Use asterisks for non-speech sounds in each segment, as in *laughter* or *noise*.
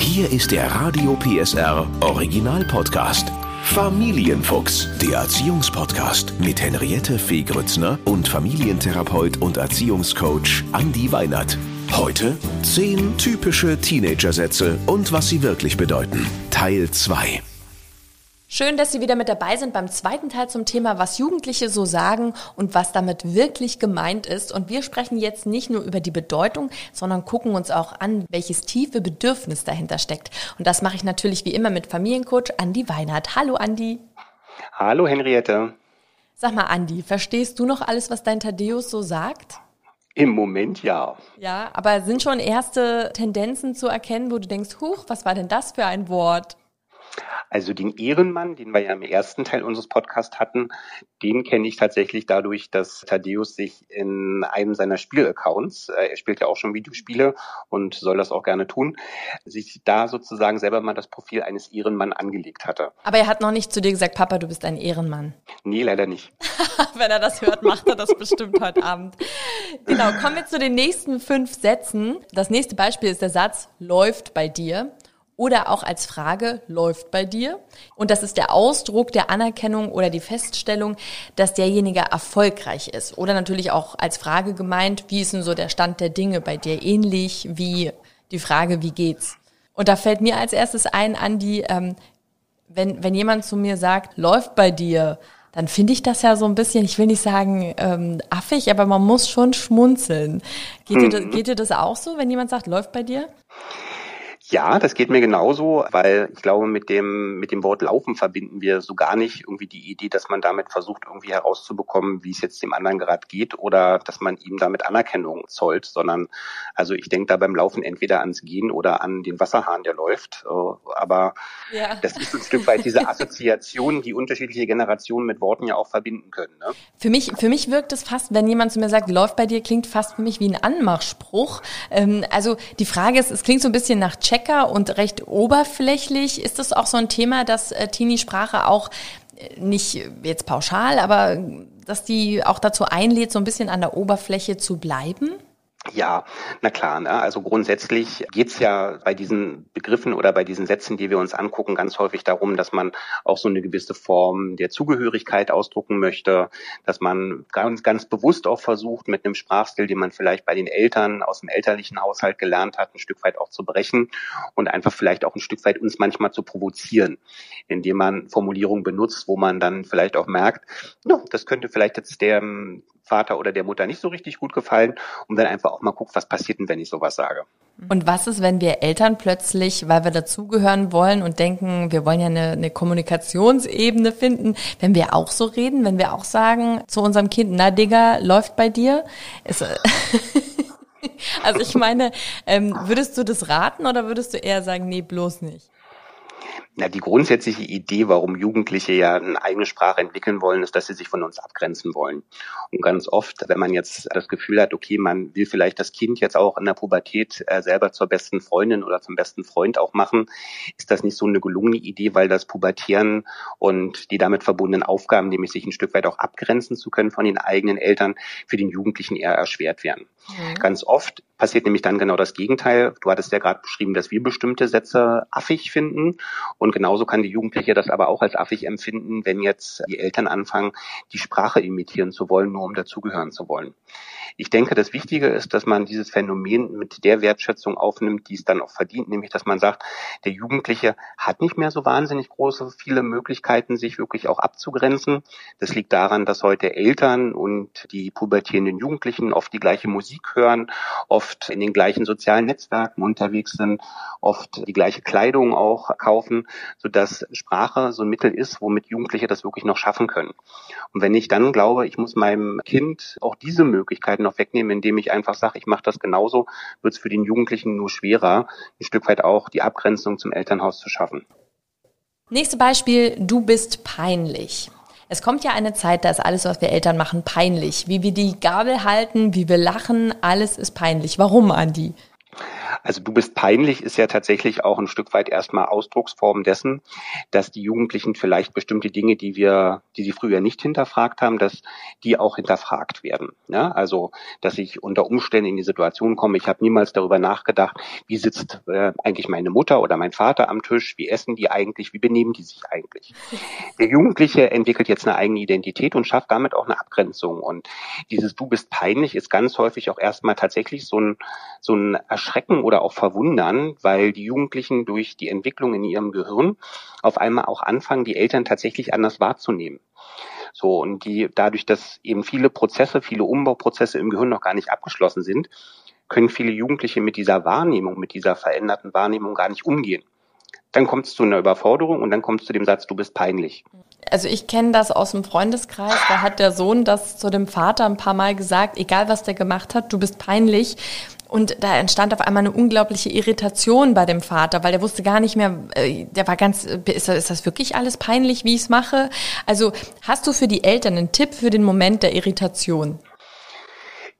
Hier ist der Radio PSR Original Podcast. Familienfuchs, der Erziehungspodcast mit Henriette Fee Grützner und Familientherapeut und Erziehungscoach Andi Weinert. Heute 10 typische Teenagersätze und was sie wirklich bedeuten. Teil 2. Schön, dass Sie wieder mit dabei sind beim zweiten Teil zum Thema, was Jugendliche so sagen und was damit wirklich gemeint ist. Und wir sprechen jetzt nicht nur über die Bedeutung, sondern gucken uns auch an, welches tiefe Bedürfnis dahinter steckt. Und das mache ich natürlich wie immer mit Familiencoach Andi Weinert. Hallo Andi. Hallo Henriette. Sag mal Andi, verstehst du noch alles, was dein Thaddeus so sagt? Im Moment ja. Ja, aber sind schon erste Tendenzen zu erkennen, wo du denkst, huch, was war denn das für ein Wort? Also den Ehrenmann, den wir ja im ersten Teil unseres Podcasts hatten, den kenne ich tatsächlich dadurch, dass Thaddeus sich in einem seiner Spielaccounts, äh, er spielt ja auch schon Videospiele und soll das auch gerne tun, sich da sozusagen selber mal das Profil eines Ehrenmann angelegt hatte. Aber er hat noch nicht zu dir gesagt, Papa, du bist ein Ehrenmann. Nee, leider nicht. *laughs* Wenn er das hört, macht er das bestimmt heute Abend. Genau, kommen wir zu den nächsten fünf Sätzen. Das nächste Beispiel ist der Satz, läuft bei dir oder auch als Frage läuft bei dir. Und das ist der Ausdruck der Anerkennung oder die Feststellung, dass derjenige erfolgreich ist. Oder natürlich auch als Frage gemeint, wie ist denn so der Stand der Dinge bei dir? Ähnlich wie die Frage, wie geht's? Und da fällt mir als erstes ein, Andi, ähm, wenn, wenn jemand zu mir sagt, läuft bei dir, dann finde ich das ja so ein bisschen, ich will nicht sagen ähm, affig, aber man muss schon schmunzeln. Geht, mhm. dir das, geht dir das auch so, wenn jemand sagt, läuft bei dir? Ja, das geht mir genauso, weil ich glaube, mit dem, mit dem Wort Laufen verbinden wir so gar nicht irgendwie die Idee, dass man damit versucht, irgendwie herauszubekommen, wie es jetzt dem anderen gerade geht oder dass man ihm damit Anerkennung zollt, sondern also ich denke da beim Laufen entweder ans Gehen oder an den Wasserhahn, der läuft. Äh, aber ja. das ist ein Stück weit diese Assoziation, die unterschiedliche Generationen mit Worten ja auch verbinden können. Ne? Für mich, für mich wirkt es fast, wenn jemand zu mir sagt, läuft bei dir, klingt fast für mich wie ein Anmachspruch. Ähm, also die Frage ist, es klingt so ein bisschen nach Check Checker und recht oberflächlich. Ist das auch so ein Thema, dass äh, Teenie-Sprache auch äh, nicht jetzt pauschal, aber dass die auch dazu einlädt, so ein bisschen an der Oberfläche zu bleiben? Ja, na klar. Ne? Also grundsätzlich geht's ja bei diesen Begriffen oder bei diesen Sätzen, die wir uns angucken, ganz häufig darum, dass man auch so eine gewisse Form der Zugehörigkeit ausdrucken möchte, dass man ganz, ganz bewusst auch versucht, mit einem Sprachstil, den man vielleicht bei den Eltern aus dem elterlichen Haushalt gelernt hat, ein Stück weit auch zu brechen und einfach vielleicht auch ein Stück weit uns manchmal zu provozieren, indem man Formulierungen benutzt, wo man dann vielleicht auch merkt, no, das könnte vielleicht jetzt der Vater oder der Mutter nicht so richtig gut gefallen und dann einfach auch mal guckt, was passiert denn, wenn ich sowas sage. Und was ist, wenn wir Eltern plötzlich, weil wir dazugehören wollen und denken, wir wollen ja eine, eine Kommunikationsebene finden, wenn wir auch so reden, wenn wir auch sagen zu unserem Kind, na Digga, läuft bei dir? Ist, *laughs* also ich meine, ähm, würdest du das raten oder würdest du eher sagen, nee, bloß nicht? Na, die grundsätzliche Idee, warum Jugendliche ja eine eigene Sprache entwickeln wollen, ist, dass sie sich von uns abgrenzen wollen. Und ganz oft, wenn man jetzt das Gefühl hat, okay, man will vielleicht das Kind jetzt auch in der Pubertät äh, selber zur besten Freundin oder zum besten Freund auch machen, ist das nicht so eine gelungene Idee, weil das Pubertieren und die damit verbundenen Aufgaben, nämlich sich ein Stück weit auch abgrenzen zu können von den eigenen Eltern, für den Jugendlichen eher erschwert werden. Mhm. Ganz oft passiert nämlich dann genau das Gegenteil. Du hattest ja gerade beschrieben, dass wir bestimmte Sätze affig finden und genauso kann die Jugendliche das aber auch als affig empfinden, wenn jetzt die Eltern anfangen, die Sprache imitieren zu wollen, nur um dazugehören zu wollen. Ich denke, das Wichtige ist, dass man dieses Phänomen mit der Wertschätzung aufnimmt, die es dann auch verdient, nämlich dass man sagt, der Jugendliche hat nicht mehr so wahnsinnig große, viele Möglichkeiten, sich wirklich auch abzugrenzen. Das liegt daran, dass heute Eltern und die pubertierenden Jugendlichen oft die gleiche Musik hören, oft in den gleichen sozialen Netzwerken unterwegs sind, oft die gleiche Kleidung auch kaufen, sodass Sprache so ein Mittel ist, womit Jugendliche das wirklich noch schaffen können. Und wenn ich dann glaube, ich muss meinem Kind auch diese Möglichkeiten noch wegnehmen, indem ich einfach sage, ich mache das genauso, wird es für den Jugendlichen nur schwerer, ein Stück weit auch die Abgrenzung zum Elternhaus zu schaffen. Nächstes Beispiel, du bist peinlich. Es kommt ja eine Zeit, da ist alles, was wir Eltern machen, peinlich. Wie wir die Gabel halten, wie wir lachen, alles ist peinlich. Warum, Andi? Also du bist peinlich ist ja tatsächlich auch ein Stück weit erstmal Ausdrucksform dessen, dass die Jugendlichen vielleicht bestimmte Dinge, die wir, die sie früher nicht hinterfragt haben, dass die auch hinterfragt werden. Ja, also dass ich unter Umständen in die Situation komme, ich habe niemals darüber nachgedacht, wie sitzt äh, eigentlich meine Mutter oder mein Vater am Tisch, wie essen die eigentlich, wie benehmen die sich eigentlich. Der Jugendliche entwickelt jetzt eine eigene Identität und schafft damit auch eine Abgrenzung. Und dieses Du bist peinlich ist ganz häufig auch erstmal tatsächlich so ein, so ein Erschrecken oder auch Verwundern, weil die Jugendlichen durch die Entwicklung in ihrem Gehirn auf einmal auch anfangen, die Eltern tatsächlich anders wahrzunehmen. So, und die, dadurch, dass eben viele Prozesse, viele Umbauprozesse im Gehirn noch gar nicht abgeschlossen sind, können viele Jugendliche mit dieser Wahrnehmung, mit dieser veränderten Wahrnehmung gar nicht umgehen. Dann kommt es zu einer Überforderung und dann kommt es zu dem Satz, du bist peinlich. Also ich kenne das aus dem Freundeskreis, da hat der Sohn das zu dem Vater ein paar Mal gesagt, egal was der gemacht hat, du bist peinlich. Und da entstand auf einmal eine unglaubliche Irritation bei dem Vater, weil der wusste gar nicht mehr, äh, der war ganz, ist das, ist das wirklich alles peinlich, wie ich es mache? Also hast du für die Eltern einen Tipp für den Moment der Irritation?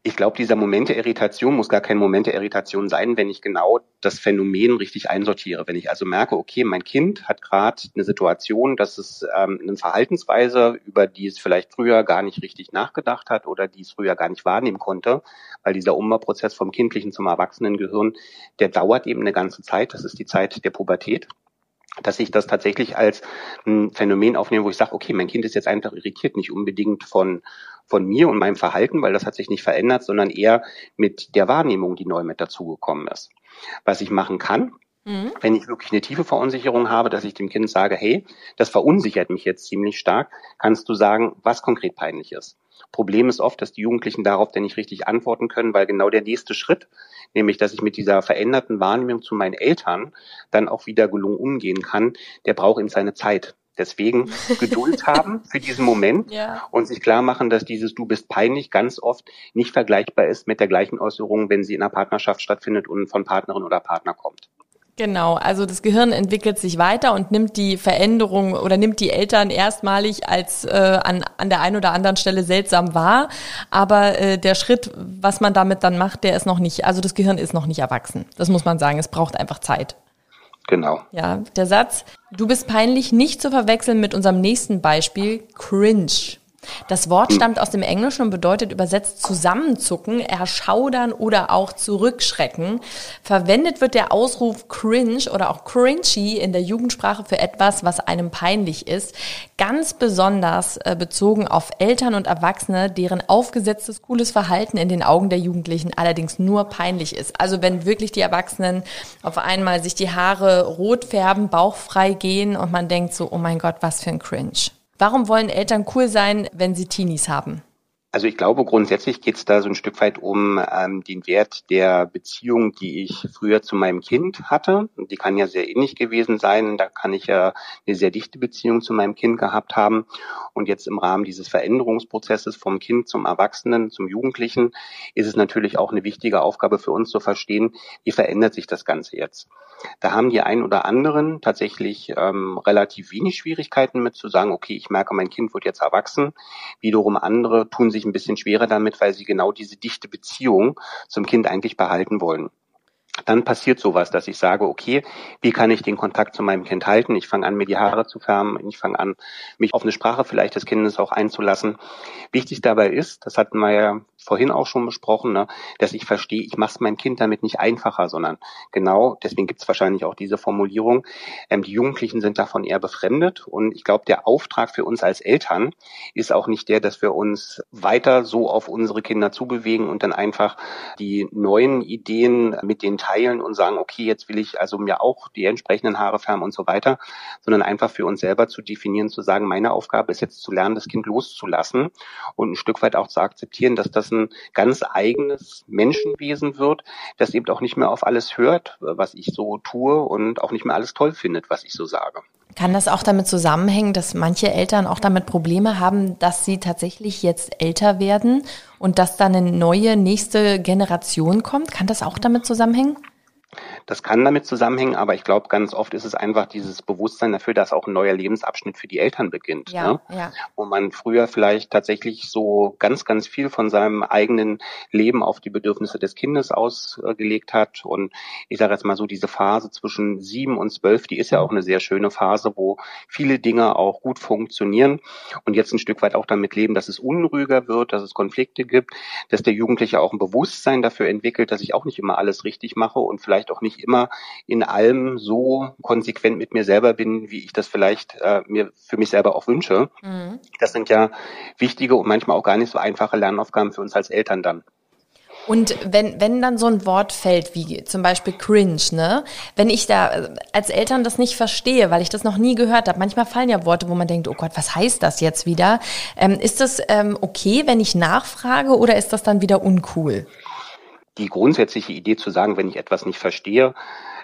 Ich glaube, dieser Moment der Irritation muss gar kein Moment der Irritation sein, wenn ich genau das Phänomen richtig einsortiere. Wenn ich also merke, okay, mein Kind hat gerade eine Situation, dass es ähm, eine Verhaltensweise, über die es vielleicht früher gar nicht richtig nachgedacht hat oder die es früher gar nicht wahrnehmen konnte, weil dieser Umbauprozess vom kindlichen zum Erwachsenengehirn, der dauert eben eine ganze Zeit. Das ist die Zeit der Pubertät dass ich das tatsächlich als ein Phänomen aufnehme, wo ich sage, okay, mein Kind ist jetzt einfach irritiert, nicht unbedingt von, von mir und meinem Verhalten, weil das hat sich nicht verändert, sondern eher mit der Wahrnehmung, die neu mit dazugekommen ist. Was ich machen kann, mhm. wenn ich wirklich eine tiefe Verunsicherung habe, dass ich dem Kind sage, hey, das verunsichert mich jetzt ziemlich stark, kannst du sagen, was konkret peinlich ist. Problem ist oft, dass die Jugendlichen darauf dann nicht richtig antworten können, weil genau der nächste Schritt, nämlich dass ich mit dieser veränderten Wahrnehmung zu meinen Eltern dann auch wieder gelungen umgehen kann, der braucht eben seine Zeit. Deswegen *laughs* Geduld haben für diesen Moment ja. und sich klar machen, dass dieses Du bist peinlich ganz oft nicht vergleichbar ist mit der gleichen Äußerung, wenn sie in einer Partnerschaft stattfindet und von Partnerin oder Partner kommt. Genau, also das Gehirn entwickelt sich weiter und nimmt die Veränderung oder nimmt die Eltern erstmalig als äh, an, an der einen oder anderen Stelle seltsam wahr. Aber äh, der Schritt, was man damit dann macht, der ist noch nicht, also das Gehirn ist noch nicht erwachsen. Das muss man sagen. Es braucht einfach Zeit. Genau. Ja, der Satz, du bist peinlich nicht zu verwechseln mit unserem nächsten Beispiel, cringe. Das Wort stammt aus dem Englischen und bedeutet übersetzt zusammenzucken, erschaudern oder auch zurückschrecken. Verwendet wird der Ausruf cringe oder auch cringy in der Jugendsprache für etwas, was einem peinlich ist. Ganz besonders äh, bezogen auf Eltern und Erwachsene, deren aufgesetztes cooles Verhalten in den Augen der Jugendlichen allerdings nur peinlich ist. Also wenn wirklich die Erwachsenen auf einmal sich die Haare rot färben, bauchfrei gehen und man denkt so, oh mein Gott, was für ein Cringe. Warum wollen Eltern cool sein, wenn sie Teenies haben? Also ich glaube, grundsätzlich geht es da so ein Stück weit um ähm, den Wert der Beziehung, die ich früher zu meinem Kind hatte. Die kann ja sehr ähnlich gewesen sein. Da kann ich ja eine sehr dichte Beziehung zu meinem Kind gehabt haben. Und jetzt im Rahmen dieses Veränderungsprozesses vom Kind zum Erwachsenen, zum Jugendlichen, ist es natürlich auch eine wichtige Aufgabe für uns zu verstehen, wie verändert sich das Ganze jetzt. Da haben die einen oder anderen tatsächlich ähm, relativ wenig Schwierigkeiten mit zu sagen, okay, ich merke, mein Kind wird jetzt erwachsen. Wiederum andere tun sich sich ein bisschen schwerer damit, weil sie genau diese dichte Beziehung zum Kind eigentlich behalten wollen dann passiert sowas, dass ich sage, okay, wie kann ich den Kontakt zu meinem Kind halten? Ich fange an, mir die Haare zu färben, ich fange an, mich auf eine Sprache vielleicht des Kindes auch einzulassen. Wichtig dabei ist, das hatten wir ja vorhin auch schon besprochen, ne, dass ich verstehe, ich mache es meinem Kind damit nicht einfacher, sondern genau, deswegen gibt es wahrscheinlich auch diese Formulierung, ähm, die Jugendlichen sind davon eher befremdet und ich glaube, der Auftrag für uns als Eltern ist auch nicht der, dass wir uns weiter so auf unsere Kinder zubewegen und dann einfach die neuen Ideen mit den teilen und sagen, okay, jetzt will ich also mir auch die entsprechenden Haare färben und so weiter, sondern einfach für uns selber zu definieren, zu sagen, meine Aufgabe ist jetzt zu lernen, das Kind loszulassen und ein Stück weit auch zu akzeptieren, dass das ein ganz eigenes Menschenwesen wird, das eben auch nicht mehr auf alles hört, was ich so tue und auch nicht mehr alles toll findet, was ich so sage. Kann das auch damit zusammenhängen, dass manche Eltern auch damit Probleme haben, dass sie tatsächlich jetzt älter werden und dass dann eine neue nächste Generation kommt? Kann das auch damit zusammenhängen? Das kann damit zusammenhängen, aber ich glaube, ganz oft ist es einfach dieses Bewusstsein dafür, dass auch ein neuer Lebensabschnitt für die Eltern beginnt. Ja, ne? ja. Wo man früher vielleicht tatsächlich so ganz, ganz viel von seinem eigenen Leben auf die Bedürfnisse des Kindes ausgelegt hat. Und ich sage jetzt mal so, diese Phase zwischen sieben und zwölf, die ist ja auch eine sehr schöne Phase, wo viele Dinge auch gut funktionieren und jetzt ein Stück weit auch damit leben, dass es unruhiger wird, dass es Konflikte gibt, dass der Jugendliche auch ein Bewusstsein dafür entwickelt, dass ich auch nicht immer alles richtig mache und vielleicht auch nicht immer in allem so konsequent mit mir selber bin, wie ich das vielleicht äh, mir für mich selber auch wünsche. Mhm. Das sind ja wichtige und manchmal auch gar nicht so einfache Lernaufgaben für uns als Eltern dann. Und wenn, wenn dann so ein Wort fällt, wie zum Beispiel cringe, ne? Wenn ich da äh, als Eltern das nicht verstehe, weil ich das noch nie gehört habe, manchmal fallen ja Worte, wo man denkt, oh Gott, was heißt das jetzt wieder? Ähm, ist das ähm, okay, wenn ich nachfrage oder ist das dann wieder uncool? Die grundsätzliche Idee zu sagen, wenn ich etwas nicht verstehe,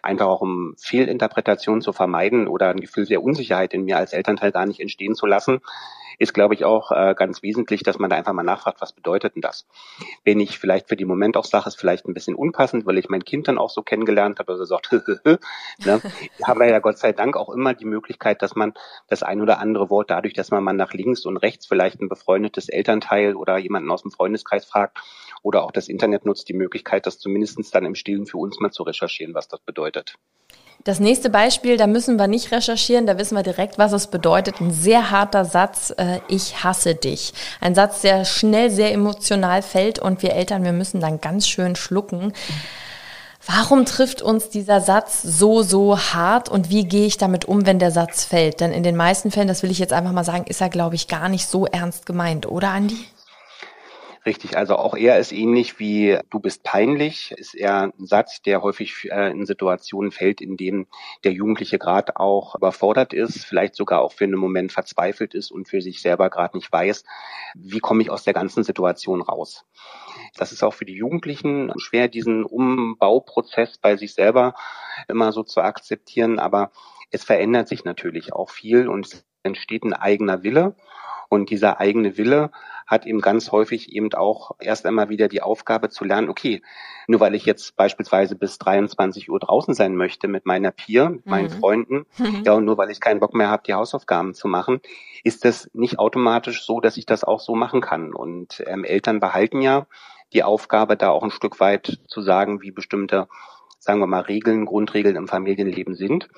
einfach auch um Fehlinterpretationen zu vermeiden oder ein Gefühl der Unsicherheit in mir als Elternteil gar nicht entstehen zu lassen, ist, glaube ich, auch äh, ganz wesentlich, dass man da einfach mal nachfragt, was bedeutet denn das? Wenn ich vielleicht für die Moment auch sage, ist vielleicht ein bisschen unpassend, weil ich mein Kind dann auch so kennengelernt habe, also sagt, *laughs* ne, haben wir ja Gott sei Dank auch immer die Möglichkeit, dass man das ein oder andere Wort dadurch, dass man mal nach links und rechts vielleicht ein befreundetes Elternteil oder jemanden aus dem Freundeskreis fragt oder auch das Internet nutzt, die Möglichkeit, das zumindestens dann im Stillen für uns mal zu recherchieren, was das bedeutet. Das nächste Beispiel, da müssen wir nicht recherchieren, da wissen wir direkt, was es bedeutet. Ein sehr harter Satz, äh, ich hasse dich. Ein Satz, der schnell sehr emotional fällt und wir Eltern, wir müssen dann ganz schön schlucken. Warum trifft uns dieser Satz so, so hart und wie gehe ich damit um, wenn der Satz fällt? Denn in den meisten Fällen, das will ich jetzt einfach mal sagen, ist er, glaube ich, gar nicht so ernst gemeint, oder Andi? Richtig, also auch er ist ähnlich wie du bist peinlich, ist er ein Satz, der häufig äh, in Situationen fällt, in denen der Jugendliche gerade auch überfordert ist, vielleicht sogar auch für einen Moment verzweifelt ist und für sich selber gerade nicht weiß, wie komme ich aus der ganzen Situation raus. Das ist auch für die Jugendlichen schwer, diesen Umbauprozess bei sich selber immer so zu akzeptieren, aber es verändert sich natürlich auch viel und entsteht ein eigener Wille und dieser eigene Wille hat eben ganz häufig eben auch erst einmal wieder die Aufgabe zu lernen, okay, nur weil ich jetzt beispielsweise bis 23 Uhr draußen sein möchte mit meiner Peer, mit meinen mhm. Freunden, *laughs* mhm. ja, und nur weil ich keinen Bock mehr habe, die Hausaufgaben zu machen, ist das nicht automatisch so, dass ich das auch so machen kann. Und ähm, Eltern behalten ja die Aufgabe, da auch ein Stück weit zu sagen, wie bestimmte, sagen wir mal, Regeln, Grundregeln im Familienleben sind.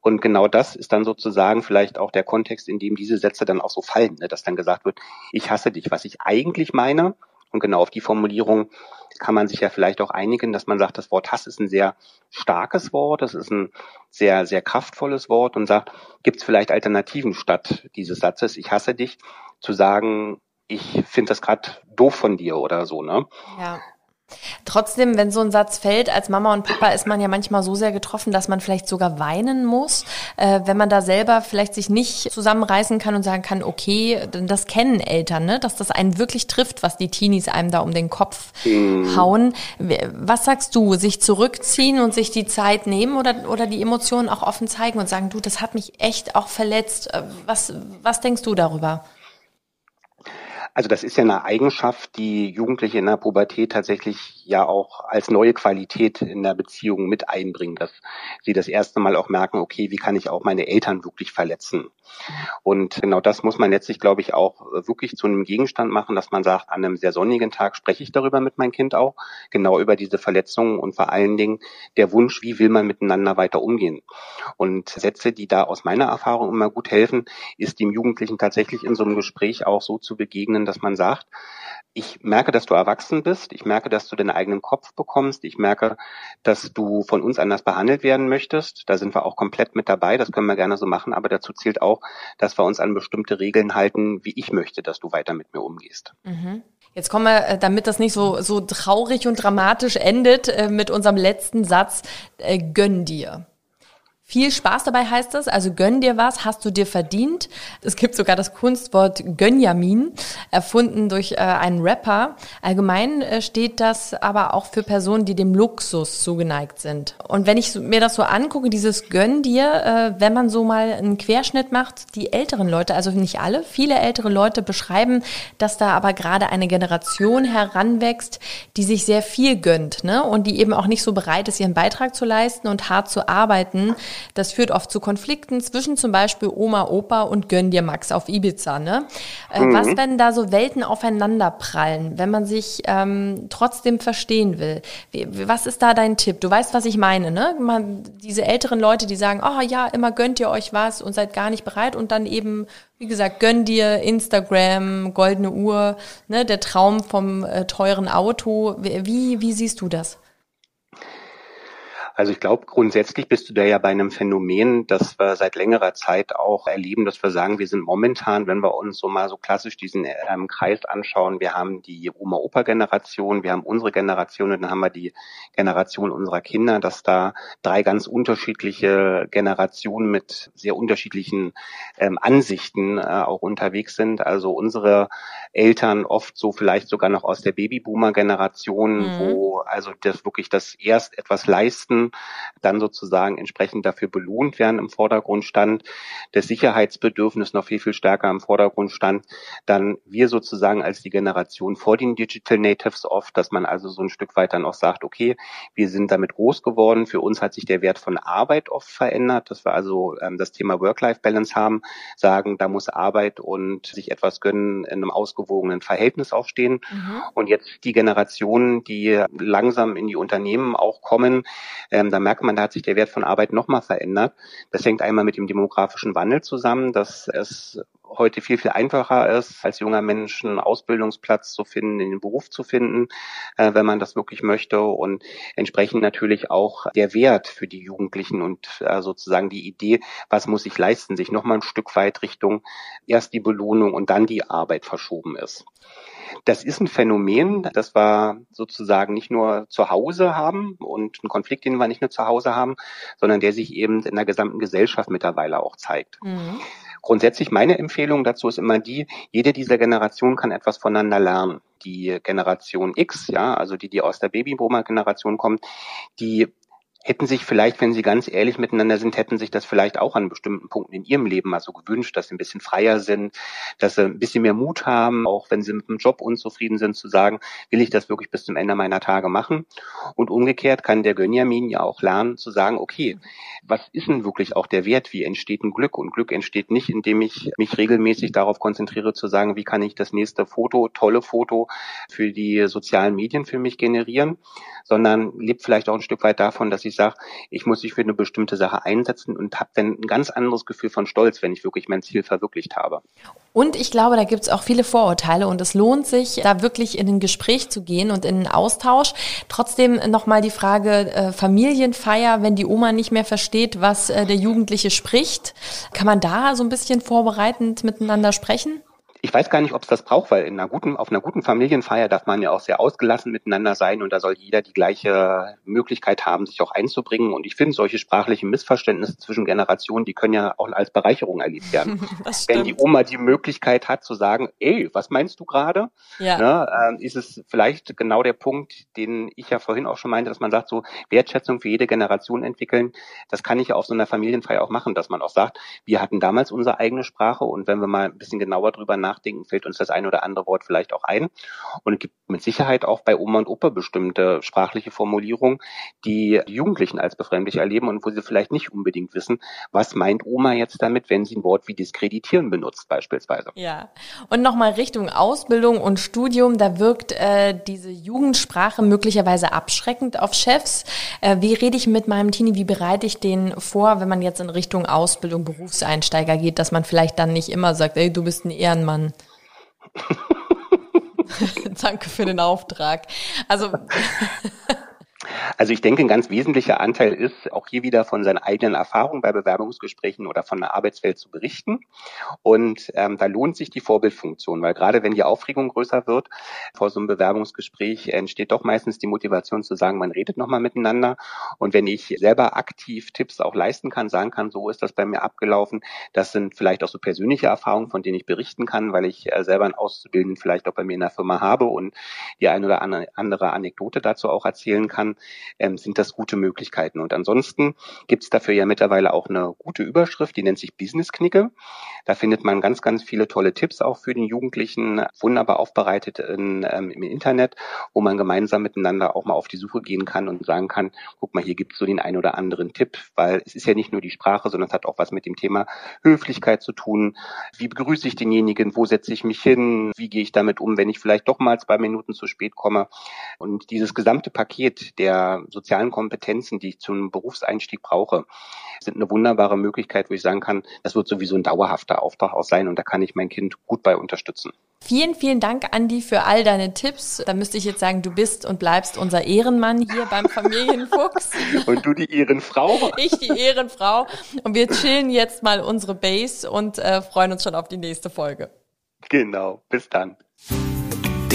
Und genau das ist dann sozusagen vielleicht auch der Kontext, in dem diese Sätze dann auch so fallen, ne? dass dann gesagt wird, ich hasse dich. Was ich eigentlich meine, und genau auf die Formulierung kann man sich ja vielleicht auch einigen, dass man sagt, das Wort Hass ist ein sehr starkes Wort, das ist ein sehr, sehr kraftvolles Wort und sagt, gibt es vielleicht Alternativen statt dieses Satzes, ich hasse dich, zu sagen, ich finde das gerade doof von dir oder so, ne? Ja. Trotzdem, wenn so ein Satz fällt, als Mama und Papa ist man ja manchmal so sehr getroffen, dass man vielleicht sogar weinen muss, äh, wenn man da selber vielleicht sich nicht zusammenreißen kann und sagen kann, okay, das kennen Eltern, ne? dass das einen wirklich trifft, was die Teenies einem da um den Kopf mhm. hauen. Was sagst du, sich zurückziehen und sich die Zeit nehmen oder, oder die Emotionen auch offen zeigen und sagen, du, das hat mich echt auch verletzt. Äh, was, was denkst du darüber? Also das ist ja eine Eigenschaft, die Jugendliche in der Pubertät tatsächlich ja auch als neue Qualität in der Beziehung mit einbringen, dass sie das erste Mal auch merken, okay, wie kann ich auch meine Eltern wirklich verletzen? Und genau das muss man letztlich, glaube ich, auch wirklich zu einem Gegenstand machen, dass man sagt, an einem sehr sonnigen Tag spreche ich darüber mit meinem Kind auch, genau über diese Verletzungen und vor allen Dingen der Wunsch, wie will man miteinander weiter umgehen? Und Sätze, die da aus meiner Erfahrung immer gut helfen, ist dem Jugendlichen tatsächlich in so einem Gespräch auch so zu begegnen, dass man sagt, ich merke, dass du erwachsen bist, ich merke, dass du den eigenen Kopf bekommst, ich merke, dass du von uns anders behandelt werden möchtest. Da sind wir auch komplett mit dabei, das können wir gerne so machen, aber dazu zählt auch, dass wir uns an bestimmte Regeln halten, wie ich möchte, dass du weiter mit mir umgehst. Mhm. Jetzt kommen wir, äh, damit das nicht so, so traurig und dramatisch endet, äh, mit unserem letzten Satz, äh, gönn dir. Viel Spaß dabei heißt das, also gönn dir was, hast du dir verdient. Es gibt sogar das Kunstwort Gönjamin, erfunden durch äh, einen Rapper. Allgemein äh, steht das aber auch für Personen, die dem Luxus zugeneigt sind. Und wenn ich mir das so angucke, dieses Gönn dir, äh, wenn man so mal einen Querschnitt macht, die älteren Leute, also nicht alle, viele ältere Leute beschreiben, dass da aber gerade eine Generation heranwächst, die sich sehr viel gönnt ne? und die eben auch nicht so bereit ist, ihren Beitrag zu leisten und hart zu arbeiten. Das führt oft zu Konflikten zwischen zum Beispiel Oma, Opa und Gönn dir Max auf Ibiza. Ne? Äh, mhm. Was, wenn da so Welten aufeinander prallen, wenn man sich ähm, trotzdem verstehen will? Wie, was ist da dein Tipp? Du weißt, was ich meine, ne? Man, diese älteren Leute, die sagen, oh ja, immer gönnt ihr euch was und seid gar nicht bereit und dann eben wie gesagt, gönn dir Instagram, goldene Uhr, ne, der Traum vom äh, teuren Auto. Wie, wie siehst du das? Also ich glaube, grundsätzlich bist du da ja bei einem Phänomen, das wir seit längerer Zeit auch erleben, dass wir sagen, wir sind momentan, wenn wir uns so mal so klassisch diesen ähm, Kreis anschauen, wir haben die Oma-Opa-Generation, wir haben unsere Generation und dann haben wir die Generation unserer Kinder, dass da drei ganz unterschiedliche Generationen mit sehr unterschiedlichen ähm, Ansichten äh, auch unterwegs sind. Also unsere Eltern oft so vielleicht sogar noch aus der Babyboomer-Generation, mhm. wo also das wirklich das erst etwas leisten dann sozusagen entsprechend dafür belohnt werden im Vordergrund stand, das Sicherheitsbedürfnis noch viel, viel stärker im Vordergrund stand, dann wir sozusagen als die Generation vor den Digital Natives oft, dass man also so ein Stück weit dann auch sagt, okay, wir sind damit groß geworden, für uns hat sich der Wert von Arbeit oft verändert, dass wir also ähm, das Thema Work-Life-Balance haben, sagen, da muss Arbeit und sich etwas gönnen in einem ausgewogenen Verhältnis aufstehen. Mhm. Und jetzt die Generationen, die langsam in die Unternehmen auch kommen, ähm, da merkt man, da hat sich der Wert von Arbeit nochmal verändert. Das hängt einmal mit dem demografischen Wandel zusammen, dass es heute viel, viel einfacher ist, als junger Mensch einen Ausbildungsplatz zu finden, in den Beruf zu finden, äh, wenn man das wirklich möchte und entsprechend natürlich auch der Wert für die Jugendlichen und äh, sozusagen die Idee, was muss ich leisten, sich nochmal ein Stück weit Richtung erst die Belohnung und dann die Arbeit verschoben ist. Das ist ein Phänomen, das wir sozusagen nicht nur zu Hause haben und ein Konflikt, den wir nicht nur zu Hause haben, sondern der sich eben in der gesamten Gesellschaft mittlerweile auch zeigt. Mhm. Grundsätzlich meine Empfehlung dazu ist immer die, jede dieser Generationen kann etwas voneinander lernen. Die Generation X, ja, also die, die aus der Babyboomer-Generation kommt, die hätten sich vielleicht, wenn sie ganz ehrlich miteinander sind, hätten sich das vielleicht auch an bestimmten Punkten in ihrem Leben mal so gewünscht, dass sie ein bisschen freier sind, dass sie ein bisschen mehr Mut haben, auch wenn sie mit dem Job unzufrieden sind, zu sagen, will ich das wirklich bis zum Ende meiner Tage machen? Und umgekehrt kann der Gönjamin ja auch lernen, zu sagen, okay, was ist denn wirklich auch der Wert? Wie entsteht ein Glück? Und Glück entsteht nicht, indem ich mich regelmäßig darauf konzentriere, zu sagen, wie kann ich das nächste Foto, tolle Foto für die sozialen Medien für mich generieren, sondern lebt vielleicht auch ein Stück weit davon, dass ich sage, ich muss mich für eine bestimmte Sache einsetzen und habe dann ein ganz anderes Gefühl von Stolz, wenn ich wirklich mein Ziel verwirklicht habe. Und ich glaube, da gibt es auch viele Vorurteile und es lohnt sich, da wirklich in ein Gespräch zu gehen und in einen Austausch. Trotzdem nochmal die Frage äh, Familienfeier, wenn die Oma nicht mehr versteht, was äh, der Jugendliche spricht. Kann man da so ein bisschen vorbereitend miteinander sprechen? Ich weiß gar nicht, ob es das braucht, weil in einer guten, auf einer guten Familienfeier darf man ja auch sehr ausgelassen miteinander sein und da soll jeder die gleiche Möglichkeit haben, sich auch einzubringen. Und ich finde, solche sprachlichen Missverständnisse zwischen Generationen, die können ja auch als Bereicherung erlebt werden. *laughs* Wenn die Oma die Möglichkeit hat zu sagen, ey, was meinst du gerade? Ja. Ne, äh, ist es vielleicht genau der Punkt, den ich ja vorhin auch schon meinte, dass man sagt, so Wertschätzung für jede Generation entwickeln. Das kann ich ja auf so einer Familienfeier auch machen, dass man auch sagt, wir hatten damals unsere eigene Sprache und wenn wir mal ein bisschen genauer drüber nachdenken, fällt uns das ein oder andere Wort vielleicht auch ein. Und es gibt mit Sicherheit auch bei Oma und Opa bestimmte sprachliche Formulierungen, die die Jugendlichen als befremdlich erleben und wo sie vielleicht nicht unbedingt wissen, was meint Oma jetzt damit, wenn sie ein Wort wie diskreditieren benutzt beispielsweise. Ja, und nochmal Richtung Ausbildung und Studium, da wirkt äh, diese Jugendsprache möglicherweise abschreckend auf Chefs. Äh, wie rede ich mit meinem Teenie, wie bereite ich den vor, wenn man jetzt in Richtung Ausbildung, Berufseinsteiger geht, dass man vielleicht dann nicht immer sagt, ey, du bist ein Ehrenmann. *laughs* *laughs* Danke für den Auftrag. Also *laughs* Also ich denke, ein ganz wesentlicher Anteil ist, auch hier wieder von seinen eigenen Erfahrungen bei Bewerbungsgesprächen oder von der Arbeitswelt zu berichten. Und ähm, da lohnt sich die Vorbildfunktion, weil gerade wenn die Aufregung größer wird vor so einem Bewerbungsgespräch, entsteht doch meistens die Motivation zu sagen, man redet nochmal miteinander. Und wenn ich selber aktiv Tipps auch leisten kann, sagen kann, so ist das bei mir abgelaufen, das sind vielleicht auch so persönliche Erfahrungen, von denen ich berichten kann, weil ich äh, selber einen Auszubildenden vielleicht auch bei mir in der Firma habe und die eine oder andere Anekdote dazu auch erzählen kann, ähm, sind das gute Möglichkeiten. Und ansonsten gibt es dafür ja mittlerweile auch eine gute Überschrift, die nennt sich Business Knicke. Da findet man ganz, ganz viele tolle Tipps auch für den Jugendlichen, wunderbar aufbereitet in, ähm, im Internet, wo man gemeinsam miteinander auch mal auf die Suche gehen kann und sagen kann, guck mal, hier gibt es so den einen oder anderen Tipp, weil es ist ja nicht nur die Sprache, sondern es hat auch was mit dem Thema Höflichkeit zu tun. Wie begrüße ich denjenigen? Wo setze ich mich hin? Wie gehe ich damit um, wenn ich vielleicht doch mal zwei Minuten zu spät komme? Und dieses gesamte Paket der sozialen Kompetenzen, die ich zum Berufseinstieg brauche, sind eine wunderbare Möglichkeit, wo ich sagen kann, das wird sowieso ein dauerhafter Auftrag auch sein und da kann ich mein Kind gut bei unterstützen. Vielen, vielen Dank, Andi, für all deine Tipps. Da müsste ich jetzt sagen, du bist und bleibst unser Ehrenmann hier beim Familienfuchs. *laughs* und du die Ehrenfrau. Ich die Ehrenfrau. Und wir chillen jetzt mal unsere Base und äh, freuen uns schon auf die nächste Folge. Genau. Bis dann.